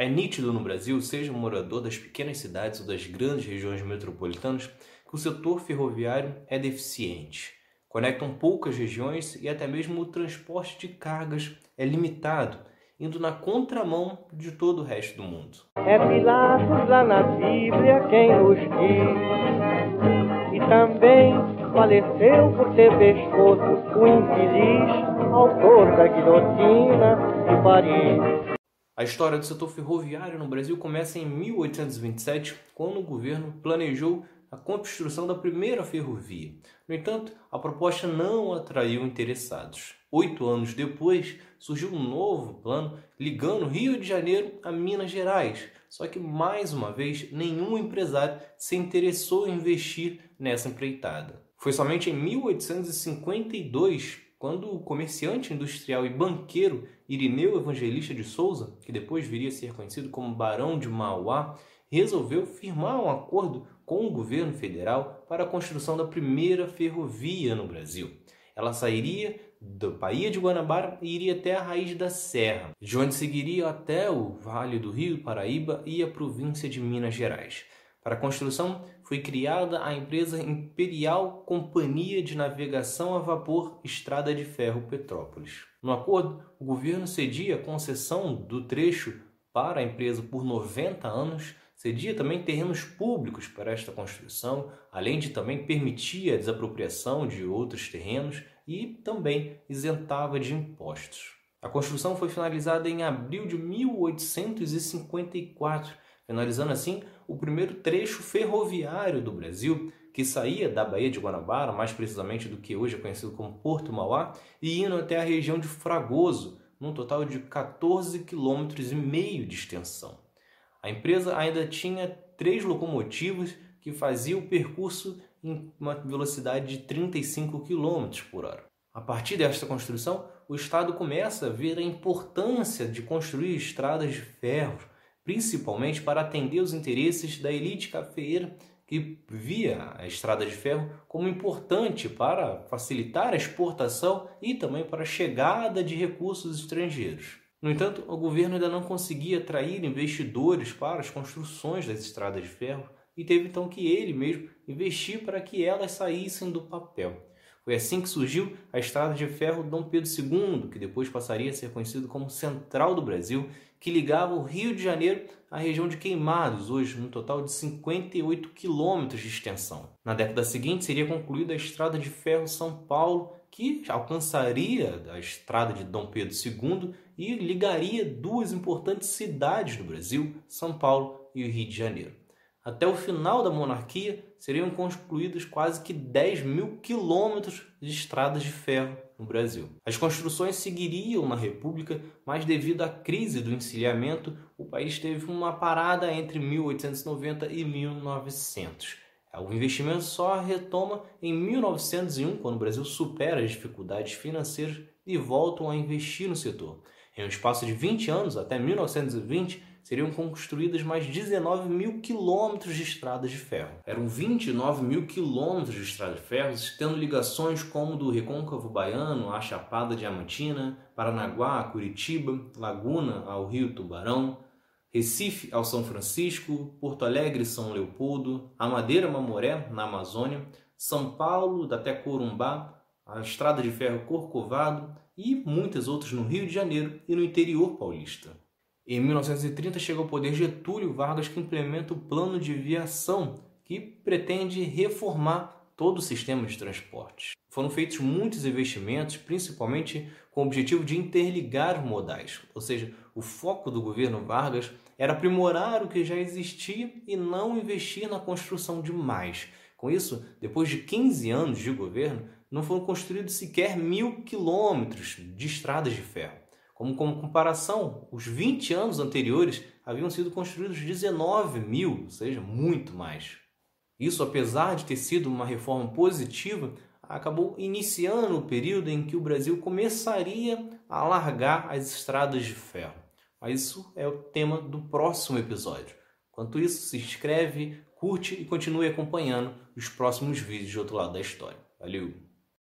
É nítido no Brasil, seja morador das pequenas cidades ou das grandes regiões metropolitanas, que o setor ferroviário é deficiente. Conectam poucas regiões e até mesmo o transporte de cargas é limitado, indo na contramão de todo o resto do mundo. É Pilatos lá na Bíblia quem nos diz, e também faleceu por ter pescoço o infeliz autor da guilhotina de Paris. A história do setor ferroviário no Brasil começa em 1827, quando o governo planejou a construção da primeira ferrovia. No entanto, a proposta não atraiu interessados. Oito anos depois, surgiu um novo plano ligando Rio de Janeiro a Minas Gerais. Só que, mais uma vez, nenhum empresário se interessou em investir nessa empreitada. Foi somente em 1852 quando o comerciante industrial e banqueiro Irineu Evangelista de Souza, que depois viria a ser conhecido como Barão de Mauá, resolveu firmar um acordo com o governo federal para a construção da primeira ferrovia no Brasil. Ela sairia da Baía de Guanabara e iria até a raiz da serra, de onde seguiria até o Vale do Rio Paraíba e a província de Minas Gerais. Para a construção foi criada a empresa Imperial Companhia de Navegação a Vapor Estrada de Ferro Petrópolis. No acordo, o governo cedia a concessão do trecho para a empresa por 90 anos, cedia também terrenos públicos para esta construção, além de também permitir a desapropriação de outros terrenos e também isentava de impostos. A construção foi finalizada em abril de 1854 finalizando assim o primeiro trecho ferroviário do Brasil, que saía da Baía de Guanabara, mais precisamente do que hoje é conhecido como Porto Mauá, e indo até a região de Fragoso, num total de 14 km e meio de extensão. A empresa ainda tinha três locomotivas que faziam o percurso em uma velocidade de 35 km por hora. A partir desta construção, o Estado começa a ver a importância de construir estradas de ferro principalmente para atender os interesses da elite cafeeira que via a estrada de ferro como importante para facilitar a exportação e também para a chegada de recursos estrangeiros. No entanto, o governo ainda não conseguia atrair investidores para as construções das estradas de ferro e teve então que ele mesmo investir para que elas saíssem do papel. Foi assim que surgiu a Estrada de Ferro Dom Pedro II, que depois passaria a ser conhecido como Central do Brasil, que ligava o Rio de Janeiro à região de Queimados, hoje no total de 58 quilômetros de extensão. Na década seguinte seria concluída a Estrada de Ferro São Paulo, que alcançaria a Estrada de Dom Pedro II e ligaria duas importantes cidades do Brasil, São Paulo e o Rio de Janeiro. Até o final da monarquia seriam construídos quase que 10 mil quilômetros de estradas de ferro no Brasil. As construções seguiriam na República, mas devido à crise do encilhamento, o país teve uma parada entre 1890 e 1900. O investimento só retoma em 1901, quando o Brasil supera as dificuldades financeiras e voltam a investir no setor. Em um espaço de 20 anos, até 1920, seriam construídas mais 19 mil quilômetros de estradas de ferro. Eram 29 mil quilômetros de estradas de ferro, tendo ligações como do Recôncavo Baiano à Chapada Diamantina, Paranaguá a Curitiba, Laguna ao Rio Tubarão, Recife ao São Francisco, Porto Alegre São Leopoldo, a Madeira Mamoré, na Amazônia, São Paulo até Corumbá, a Estrada de Ferro Corcovado e muitas outras no Rio de Janeiro e no interior paulista. Em 1930 chega ao poder Getúlio Vargas que implementa o plano de viação, que pretende reformar todo o sistema de transportes. Foram feitos muitos investimentos, principalmente com o objetivo de interligar modais, ou seja, o foco do governo Vargas era aprimorar o que já existia e não investir na construção de mais. Com isso, depois de 15 anos de governo, não foram construídos sequer mil quilômetros de estradas de ferro. Como, como comparação, os 20 anos anteriores haviam sido construídos 19 mil, ou seja, muito mais. Isso, apesar de ter sido uma reforma positiva, acabou iniciando o período em que o Brasil começaria a alargar as estradas de ferro. Mas isso é o tema do próximo episódio. Enquanto isso, se inscreve, curte e continue acompanhando os próximos vídeos do outro lado da história. Valeu!